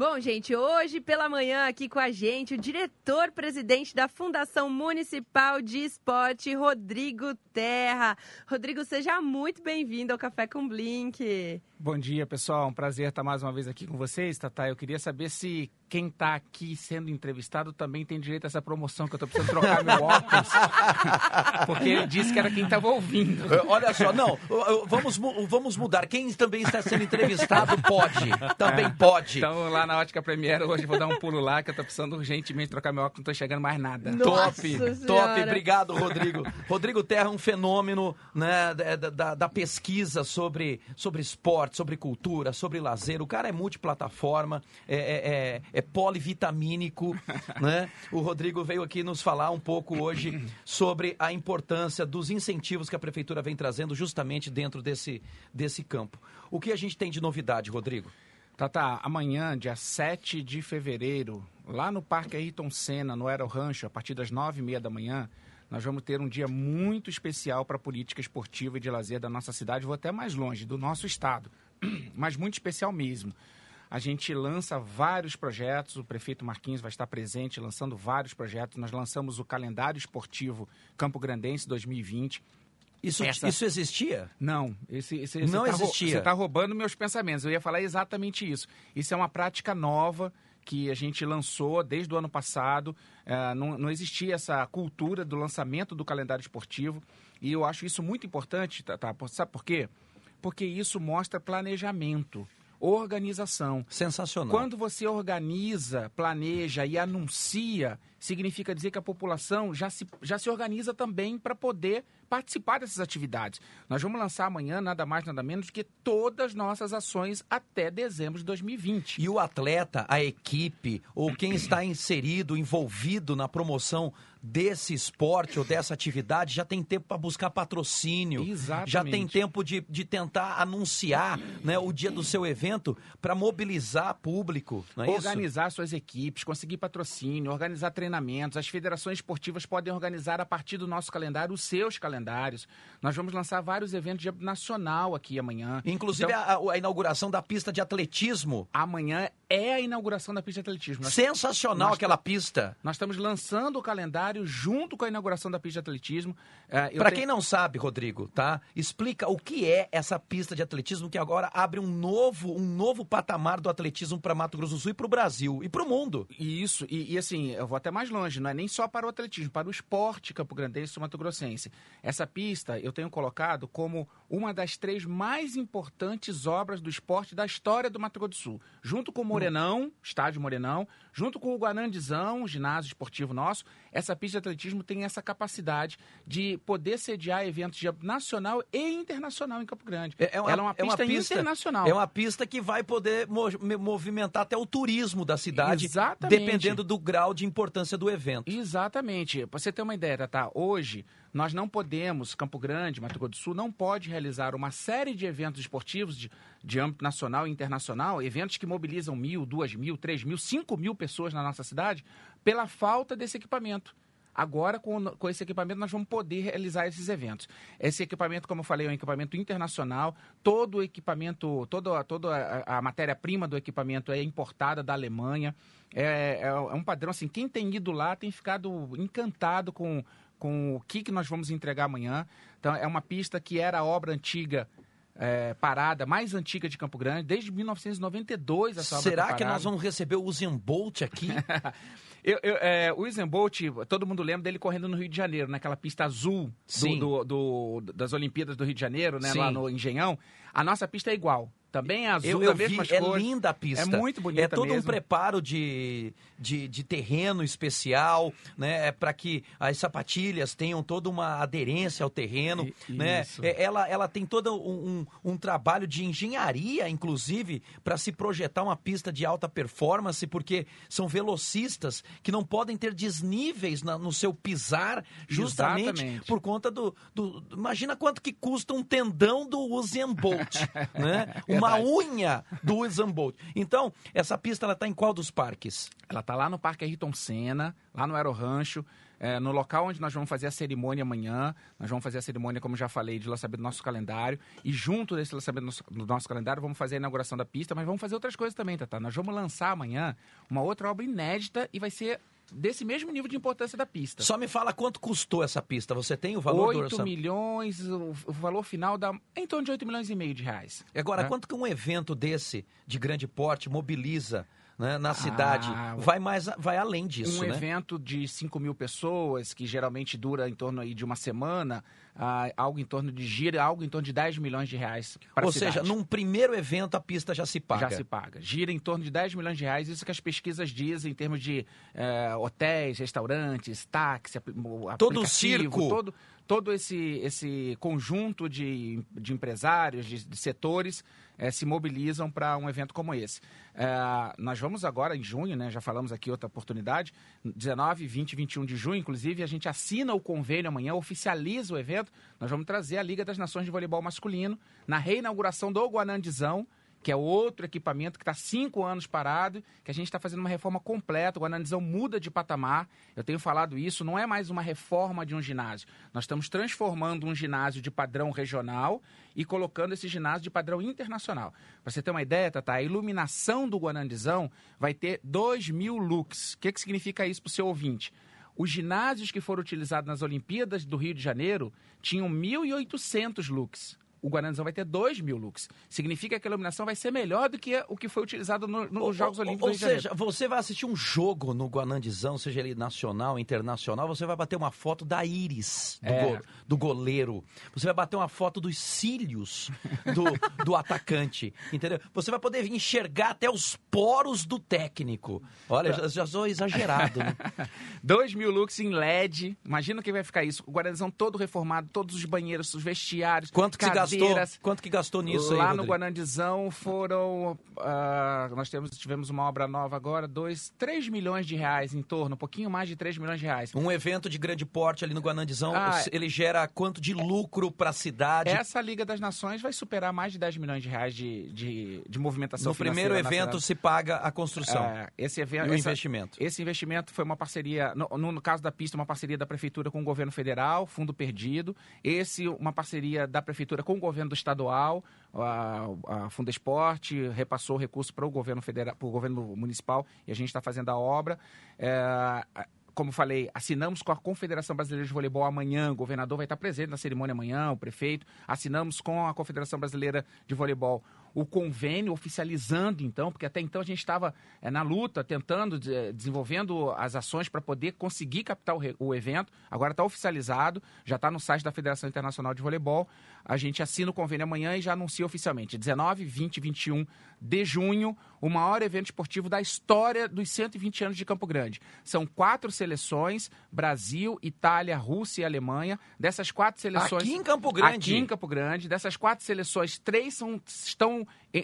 Bom, gente, hoje pela manhã aqui com a gente o diretor-presidente da Fundação Municipal de Esporte, Rodrigo Terra. Rodrigo, seja muito bem-vindo ao Café com Blink. Bom dia, pessoal. Um prazer estar mais uma vez aqui com vocês, Tata. Eu queria saber se quem está aqui sendo entrevistado também tem direito a essa promoção que eu estou precisando trocar meu óculos. Porque ele disse que era quem estava ouvindo. Olha só, não, vamos, vamos mudar. Quem também está sendo entrevistado pode. Também é. pode. Então, lá na Ótica Premiere, hoje vou dar um pulo lá, que eu estou precisando urgentemente trocar meu óculos, não estou enxergando mais nada. Nossa top, senhora. top. Obrigado, Rodrigo. Rodrigo Terra é um fenômeno né, da, da, da pesquisa sobre, sobre esporte, sobre cultura, sobre lazer. O cara é multiplataforma, é, é, é, é polivitamínico. né? O Rodrigo veio aqui nos falar um pouco hoje sobre a importância dos incentivos que a prefeitura vem trazendo justamente dentro desse, desse campo. O que a gente tem de novidade, Rodrigo? Tá, tá. Amanhã, dia 7 de fevereiro, lá no Parque Ayrton Senna, no Aero Rancho, a partir das 9h30 da manhã, nós vamos ter um dia muito especial para a política esportiva e de lazer da nossa cidade, vou até mais longe, do nosso estado, mas muito especial mesmo. A gente lança vários projetos, o prefeito Marquinhos vai estar presente lançando vários projetos. Nós lançamos o calendário esportivo Campo Grandense 2020 isso, Essa... isso existia? Não. Esse, esse, não tá existia. Você está roubando meus pensamentos. Eu ia falar exatamente isso. Isso é uma prática nova que a gente lançou desde o ano passado. É, não, não existia essa cultura do lançamento do calendário esportivo. E eu acho isso muito importante, tá, tá? Sabe por quê? Porque isso mostra planejamento organização. Sensacional. Quando você organiza, planeja e anuncia, significa dizer que a população já se, já se organiza também para poder participar dessas atividades. Nós vamos lançar amanhã nada mais, nada menos que todas as nossas ações até dezembro de 2020. E o atleta, a equipe ou quem está inserido, envolvido na promoção desse esporte ou dessa atividade já tem tempo para buscar patrocínio, Exatamente. já tem tempo de, de tentar anunciar né, o dia do seu evento para mobilizar público. É organizar isso? suas equipes, conseguir patrocínio, organizar treinamentos. As federações esportivas podem organizar a partir do nosso calendário os seus calendários. Nós vamos lançar vários eventos de nacional aqui amanhã. Inclusive então, a, a, inauguração da pista de atletismo. Amanhã é a inauguração da pista de atletismo. Nós, Sensacional nós, aquela pista. Nós estamos lançando o calendário junto com a inauguração da pista de atletismo. É, Para quem não sabe, Rodrigo, tá? Explica o que é essa pista de atletismo que agora abre um novo, um novo patamar do atletismo para Mato Grosso do Sul e para o Brasil e para o mundo. Isso, e, e, assim, eu vou até mais longe, não é nem só para o atletismo, para o esporte Campo Grandense e Mato Grossense. Essa pista eu tenho colocado como uma das três mais importantes obras do esporte da história do Mato Grosso do Sul, junto com o Morenão, estádio Morenão, junto com o Guanandizão, ginásio esportivo nosso, essa pista de atletismo tem essa capacidade de poder sediar eventos de nacional e internacional em Campo Grande. É, é uma, Ela é uma pista, é uma pista internacional. É uma pista que vai poder movimentar até o turismo da cidade, Exatamente. dependendo do grau de importância do evento. Exatamente. Para você ter uma ideia, tá? Hoje nós não podemos, Campo Grande, Mato Grosso do Sul, não pode realizar uma série de eventos esportivos de, de âmbito nacional e internacional, eventos que mobilizam mil, duas mil, três mil, cinco mil pessoas na nossa cidade, pela falta desse equipamento. Agora, com, com esse equipamento, nós vamos poder realizar esses eventos. Esse equipamento, como eu falei, é um equipamento internacional. Todo o equipamento, toda, toda a, a matéria-prima do equipamento é importada da Alemanha. É, é, é, um padrão, assim, quem tem ido lá tem ficado encantado com, com o que, que nós vamos entregar amanhã. Então, é uma pista que era a obra antiga é, parada mais antiga de Campo Grande, desde 1992 essa obra Será tá que nós vamos receber o Usain Bolt aqui? eu, eu, é, o Usain Bolt, todo mundo lembra dele correndo no Rio de Janeiro, naquela pista azul do, do, do, das Olimpíadas do Rio de Janeiro, né, lá no Engenhão. A nossa pista é igual. Também é azul, eu, eu vi, É linda a pista. É muito bonita É todo mesmo. um preparo de, de, de terreno especial, né? É para que as sapatilhas tenham toda uma aderência ao terreno, e, né? É, ela, ela tem todo um, um, um trabalho de engenharia, inclusive, para se projetar uma pista de alta performance, porque são velocistas que não podem ter desníveis na, no seu pisar, justamente Exatamente. por conta do, do... Imagina quanto que custa um tendão do Usain Bolt, né? uma unha do Usain Bolt. Então, essa pista ela está em qual dos parques? Ela está lá no Parque Ayrton Senna, lá no Aero Rancho. é, no local onde nós vamos fazer a cerimônia amanhã. Nós vamos fazer a cerimônia, como já falei, de lançamento do nosso calendário. E junto desse lançamento do nosso, do nosso calendário, vamos fazer a inauguração da pista, mas vamos fazer outras coisas também, Tata. Nós vamos lançar amanhã uma outra obra inédita e vai ser desse mesmo nível de importância da pista. Só me fala quanto custou essa pista. Você tem o valor 8 do milhões, o, valor final dá em torno de 8 milhões e meio de reais. Agora, né? quanto que um evento desse, de grande porte, mobiliza né, na cidade, ah, vai mais vai além disso. Um né? evento de 5 mil pessoas, que geralmente dura em torno aí de uma semana, ah, algo em torno de gira, algo em torno de 10 milhões de reais. Ou seja, num primeiro evento a pista já se paga. Já se paga. Gira em torno de 10 milhões de reais, isso que as pesquisas dizem em termos de eh, hotéis, restaurantes, táxi, todo o circo. Todo, todo esse, esse conjunto de, de empresários, de, de setores, é, se mobilizam para um evento como esse. É, nós vamos agora, em junho, né, já falamos aqui outra oportunidade, 19, 20 e 21 de junho, inclusive, a gente assina o convênio amanhã, oficializa o evento. Nós vamos trazer a Liga das Nações de Voleibol Masculino na reinauguração do Guanandizão, que é outro equipamento que está cinco anos parado, que a gente está fazendo uma reforma completa, o Anandizão muda de patamar. Eu tenho falado isso, não é mais uma reforma de um ginásio. Nós estamos transformando um ginásio de padrão regional e colocando esse ginásio de padrão internacional. Para você ter uma ideia, Tata, a iluminação do Guanandizão vai ter 2 mil lux. O que, que significa isso para o seu ouvinte? Os ginásios que foram utilizados nas Olimpíadas do Rio de Janeiro tinham 1.800 lux o Guarandizão vai ter 2 mil lux. Significa que a iluminação vai ser melhor do que o que foi utilizado nos no Jogos Olímpicos Ou seja, você vai assistir um jogo no Guanandizão, seja ele nacional, internacional, você vai bater uma foto da íris do, é. go, do goleiro. Você vai bater uma foto dos cílios do, do atacante, entendeu? Você vai poder enxergar até os poros do técnico. Olha, já, já sou exagerado. Né? 2 mil lux em LED. Imagina que vai ficar isso. O Guarandizão todo reformado, todos os banheiros, os vestiários. Quanto que se gastou? Gastou, quanto que gastou nisso Lá aí, no Guanandizão foram, uh, nós temos, tivemos uma obra nova agora, dois, 3 milhões de reais em torno, um pouquinho mais de 3 milhões de reais. Um evento de grande porte ali no Guanandizão, ah, ele gera quanto de lucro para a cidade? Essa Liga das Nações vai superar mais de 10 milhões de reais de, de, de movimentação No primeiro evento se paga a construção é, esse evento, e o investimento. Esse investimento foi uma parceria, no, no, caso da pista, uma parceria da Prefeitura com o governo federal, fundo perdido. Esse, uma parceria da Prefeitura com o governo estadual, a, a Fundesporte repassou recurso para o governo federal, para o governo municipal e a gente está fazendo a obra. É, como falei, assinamos com a Confederação Brasileira de Voleibol amanhã, o governador vai estar presente na cerimônia amanhã, o prefeito. Assinamos com a Confederação Brasileira de Voleibol o convênio, oficializando então, porque até então a gente estava é, na luta, tentando, de, desenvolvendo as ações para poder conseguir captar o, o evento. Agora está oficializado, já está no site da Federação Internacional de Voleibol. A gente assina o convênio amanhã e já anuncia oficialmente. 19, 20 e 21 de junho, o maior evento esportivo da história dos 120 anos de Campo Grande. São quatro seleções: Brasil, Itália, Rússia e Alemanha. Dessas quatro seleções. Aqui em Campo Grande. Aqui em Campo Grande. Dessas quatro seleções, três são, estão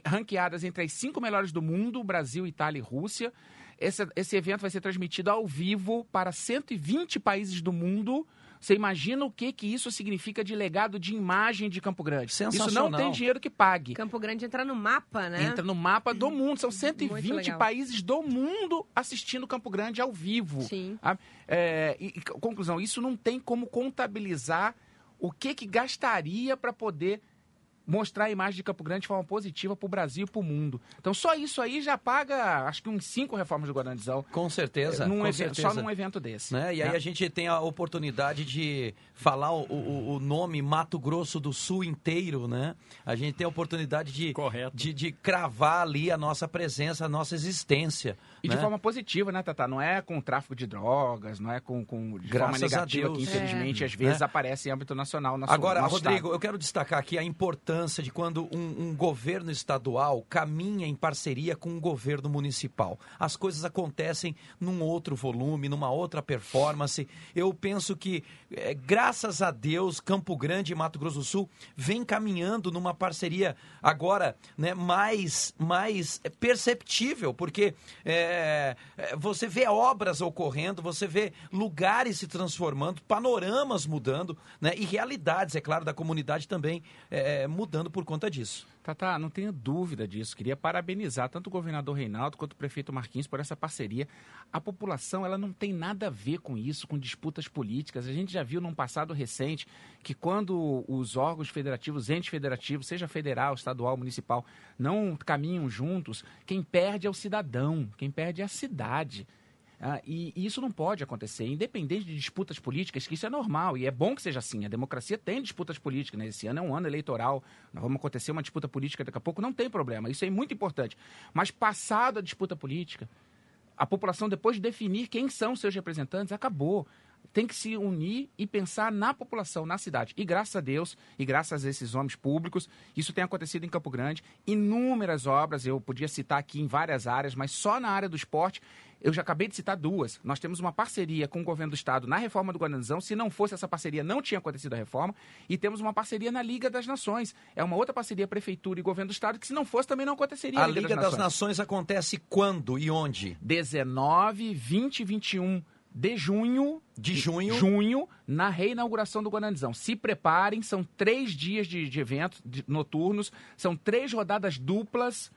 ranqueadas entre as cinco melhores do mundo, Brasil, Itália e Rússia. Esse, esse evento vai ser transmitido ao vivo para 120 países do mundo. Você imagina o que, que isso significa de legado de imagem de Campo Grande? Isso não tem dinheiro que pague. Campo Grande entra no mapa, né? Entra no mapa do mundo. São 120 países do mundo assistindo Campo Grande ao vivo. Sim. É, e, conclusão, isso não tem como contabilizar o que, que gastaria para poder mostrar a imagem de Campo Grande de forma positiva para o Brasil e para o mundo. Então só isso aí já paga, acho que uns cinco reformas do Guarandizão. Com certeza, num com evento, certeza. Só num evento desse. Né? E né? aí a gente tem a oportunidade de falar o, o, o, nome Mato Grosso do Sul inteiro, né? A gente tem a oportunidade de, de, de cravar ali a nossa presença, a nossa existência. E né? de forma positiva, né, Tata? Não é com tráfico de drogas, não é com, com de Graças forma negativa, que infelizmente é. às vezes né? aparece em âmbito nacional. Nosso, Agora, nosso Rodrigo, estado. eu quero destacar aqui a importância importância de quando um, um, governo estadual caminha em parceria com um governo municipal. As coisas acontecem num outro volume, numa outra performance. Eu penso que, é, graças a Deus, Campo Grande e Mato Grosso do Sul vem caminhando numa parceria agora né, mais, mais perceptível, porque é, você vê obras ocorrendo, você vê lugares se transformando, panoramas mudando, né, e realidades, é claro, da comunidade também é, mudando mudando por conta disso. Tá, não tenho dúvida disso. Queria parabenizar tanto o governador Reinaldo quanto o prefeito Marquinhos por essa parceria. A população, ela não tem nada a ver com isso, com disputas políticas. A gente já viu num passado recente que quando os órgãos federativos, entes federativos, seja federal, estadual, municipal, não caminham juntos, quem perde é o cidadão, quem perde é a cidade. Ah, e, isso não pode acontecer, independente de disputas políticas, que isso é normal e é bom que seja assim. A democracia tem disputas políticas, né? Esse ano é um ano eleitoral, nós vamos acontecer uma disputa política daqui a pouco, não tem problema, isso é muito importante. Mas passado a disputa política, a população, depois de definir quem são seus representantes, acabou tem que se unir e pensar na população, na cidade. E graças a Deus, e graças a esses homens públicos, isso tem acontecido em Campo Grande. Inúmeras obras, eu podia citar aqui em várias áreas, mas só na área do esporte, eu já acabei de citar duas. Nós temos uma parceria com o governo do estado na reforma do Guaranzão. Se não fosse essa parceria, não tinha acontecido a reforma. E temos uma parceria na Liga das Nações. É uma outra parceria, prefeitura e governo do estado, que se não fosse também não aconteceria. A Liga, Liga das, das Nações. Nações acontece quando e onde? 19, 20 e 21 de junho. De junho. Junho, na reinauguração do Guanandizão. Se preparem, são três dias de, de eventos de, noturnos, são três rodadas duplas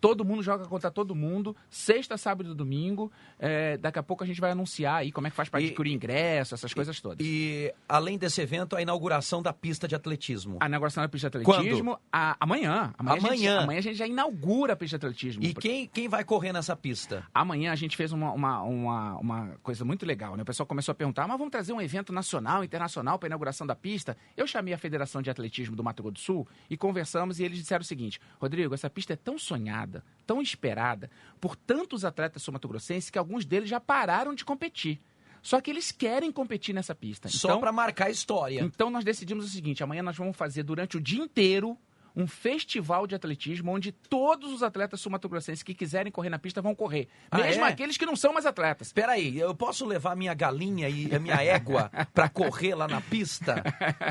Todo mundo joga contra todo mundo, sexta, sábado e domingo. É, daqui a pouco a gente vai anunciar aí como é que faz para adquirir ingresso, essas coisas todas. E, além desse evento, a inauguração da pista de atletismo. A inauguração da pista de atletismo a, amanhã. Amanhã. Amanhã. A gente, amanhã a gente já inaugura a pista de atletismo. E quem, quem vai correr nessa pista? Amanhã a gente fez uma, uma, uma, uma coisa muito legal, né? O pessoal começou a perguntar, mas vamos trazer um evento nacional, internacional para a inauguração da pista? Eu chamei a Federação de Atletismo do Mato Grosso do Sul e conversamos e eles disseram o seguinte, Rodrigo, essa pista é tão sonhada, tão esperada por tantos atletas somatogrossenses que alguns deles já pararam de competir. Só que eles querem competir nessa pista. Só então, para marcar a história. Então nós decidimos o seguinte: amanhã nós vamos fazer durante o dia inteiro um festival de atletismo onde todos os atletas sumatogrossenses que quiserem correr na pista vão correr. Ah, mesmo é? aqueles que não são mais atletas. Espera aí, eu posso levar minha galinha e a minha égua para correr lá na pista?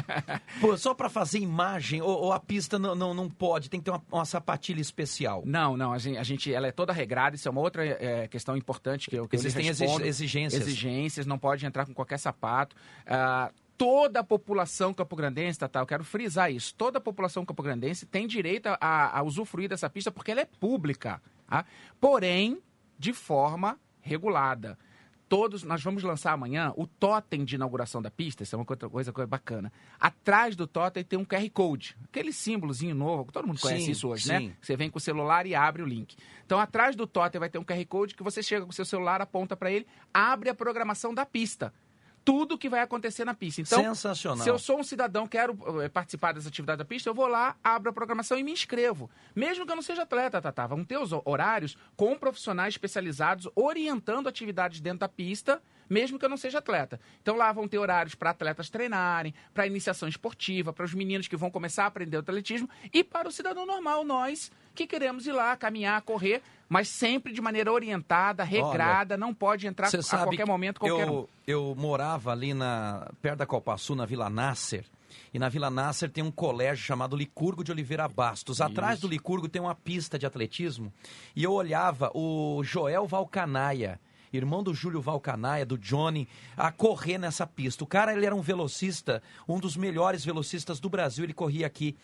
Pô, só para fazer imagem? Ou, ou, a pista não, não, não pode? Tem que ter uma, uma sapatilha especial? Não, não. A gente, a gente, ela é toda regrada. Isso é uma outra é, questão importante que eu, que Existem eu exigências. Exigências, não pode entrar com qualquer sapato. Uh, toda a população campograndense, tá, tá, eu quero frisar isso, toda a população campograndense tem direito a, a usufruir dessa pista porque ela é pública, tá? porém, de forma regulada. Todos, nós vamos lançar amanhã o totem de inauguração da pista, isso é uma coisa, coisa, coisa bacana. Atrás do totem tem um QR Code, aquele símbolozinho novo, todo mundo conhece sim, isso hoje, né? sim. né? Você vem com o celular e abre o link. Então, atrás do totem vai ter um QR Code que você chega com o seu celular, aponta para ele, abre a programação da pista tudo que vai acontecer na pista. Então, Sensacional. se eu sou um cidadão, quero eh, participar dessa atividade da pista, eu vou lá, abro a programação e me inscrevo. Mesmo que eu não seja atleta, Tatá. Vão ter os horários com profissionais especializados orientando atividades dentro da pista mesmo que eu não seja atleta. Então lá vão ter horários para atletas treinarem, para iniciação esportiva, para os meninos que vão começar a aprender o atletismo e para o cidadão normal, nós que queremos ir lá, caminhar, correr, mas sempre de maneira orientada, regrada, Olha, não pode entrar a qualquer momento qualquer eu, um. Eu morava ali na perto da Copaçu, na Vila Nasser, e na Vila Nasser tem um colégio chamado Licurgo de Oliveira Bastos. Atrás Isso. do Licurgo tem uma pista de atletismo. E eu olhava o Joel Valcanaia, irmão do Júlio Valcanaia, do Johnny, a correr nessa pista. O cara, ele era um velocista, um dos melhores velocistas do Brasil, ele corria aqui.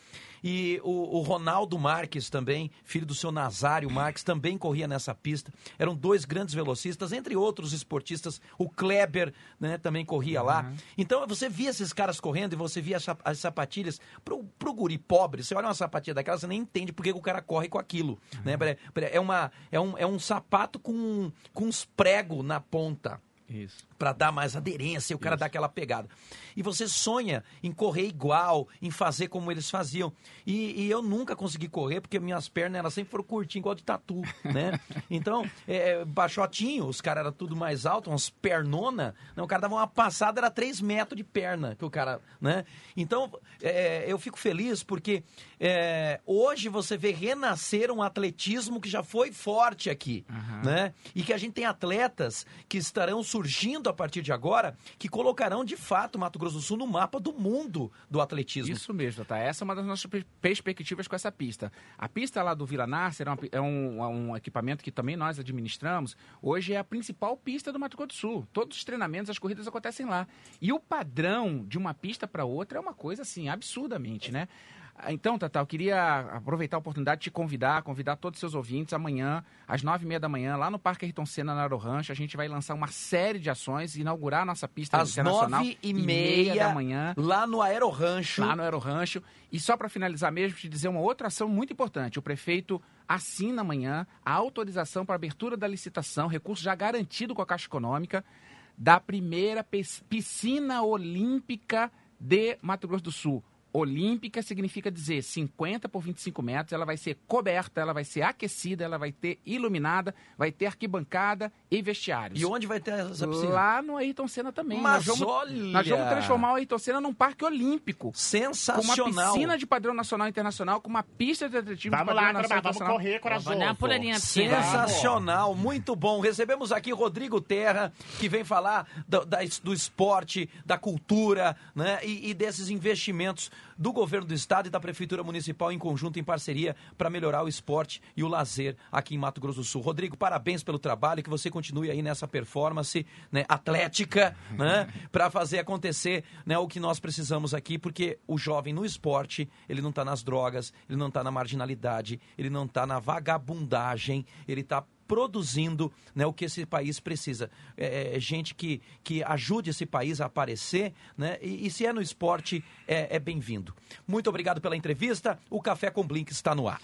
E o, o, Ronaldo Marques também, filho do seu Nazário Marques, também corria nessa pista. Eram dois grandes velocistas, entre outros esportistas. O Kleber né, também corria uhum. lá. Então você via esses caras correndo e você via as sapatilhas. Pro, pro guri pobre, você olha uma sapatilha daquela, você nem entende por que o cara corre com aquilo. Né? Uhum. Né? É, uma, é, um, é um sapato com, com uns pregos na ponta. Isso para dar mais aderência, o cara Isso. dá aquela pegada. E você sonha em correr igual, em fazer como eles faziam. E, e eu nunca consegui correr, porque minhas pernas elas sempre foram curtinhas, igual de tatu, né? Então, é, é, baixotinho, os caras eram tudo mais alto, umas pernona. Não, o cara dava uma passada, era 3 metros de perna que o cara, né? Então, é, eu fico feliz porque é, hoje você vê renascer um atletismo que já foi forte aqui, uhum. né? E que a gente tem atletas que estarão surgindo a partir de agora, que colocarão de fato Mato Grosso do Sul no mapa do mundo do atletismo. Isso mesmo, tá? Essa é uma das nossas perspectivas com essa pista. A pista lá do Vila Nasser é, um, é um equipamento que também nós administramos. Hoje é a principal pista do Mato Grosso do Sul. Todos os treinamentos, as corridas acontecem lá. E o padrão de uma pista para outra é uma coisa assim, absurdamente, né? Então, Tata, eu queria aproveitar a oportunidade de te convidar, convidar todos os seus ouvintes amanhã, às nove e meia da manhã, lá no Parque Ayrton Senna, na Aerorancho. A gente vai lançar uma série de ações, inaugurar a nossa pista às internacional. Às nove e meia da manhã. Lá no Aerorancho. Lá no Aerorancho. E só para finalizar mesmo, te dizer uma outra ação muito importante. O prefeito assina amanhã a autorização para abertura da licitação, recurso já garantido com a Caixa Econômica, da primeira piscina olímpica de Mato Grosso do Sul. Olímpica significa dizer 50 por 25 metros, ela vai ser coberta, ela vai ser aquecida, ela vai ter iluminada, vai ter arquibancada e vestiários. E onde vai ter essa piscina? Lá no Ayrton Senna também. Mas nós vamos, olha... nós vamos transformar o Ayrton Senna num parque olímpico. Sensacional. Com uma piscina de padrão nacional e internacional, com uma pista de atletismo vamos de padrão lá, nacional vamos correr, coração. Vamos por ali, Sensacional, muito bom. Recebemos aqui Rodrigo Terra, que vem falar do, da, do esporte, da cultura, né? E, e desses investimentos do governo do estado e da prefeitura municipal em conjunto, em parceria, para melhorar o esporte e o lazer aqui em Mato Grosso do Sul. Rodrigo, parabéns pelo trabalho, que você continue aí nessa performance né, atlética, né, para fazer acontecer né, o que nós precisamos aqui, porque o jovem no esporte, ele não está nas drogas, ele não está na marginalidade, ele não está na vagabundagem, ele está produzindo né, o que esse país precisa. É, é, gente que, que ajude esse país a aparecer, né? E, e se é no esporte, é, é bem-vindo. Muito obrigado pela entrevista. O Café com Blink está no ar.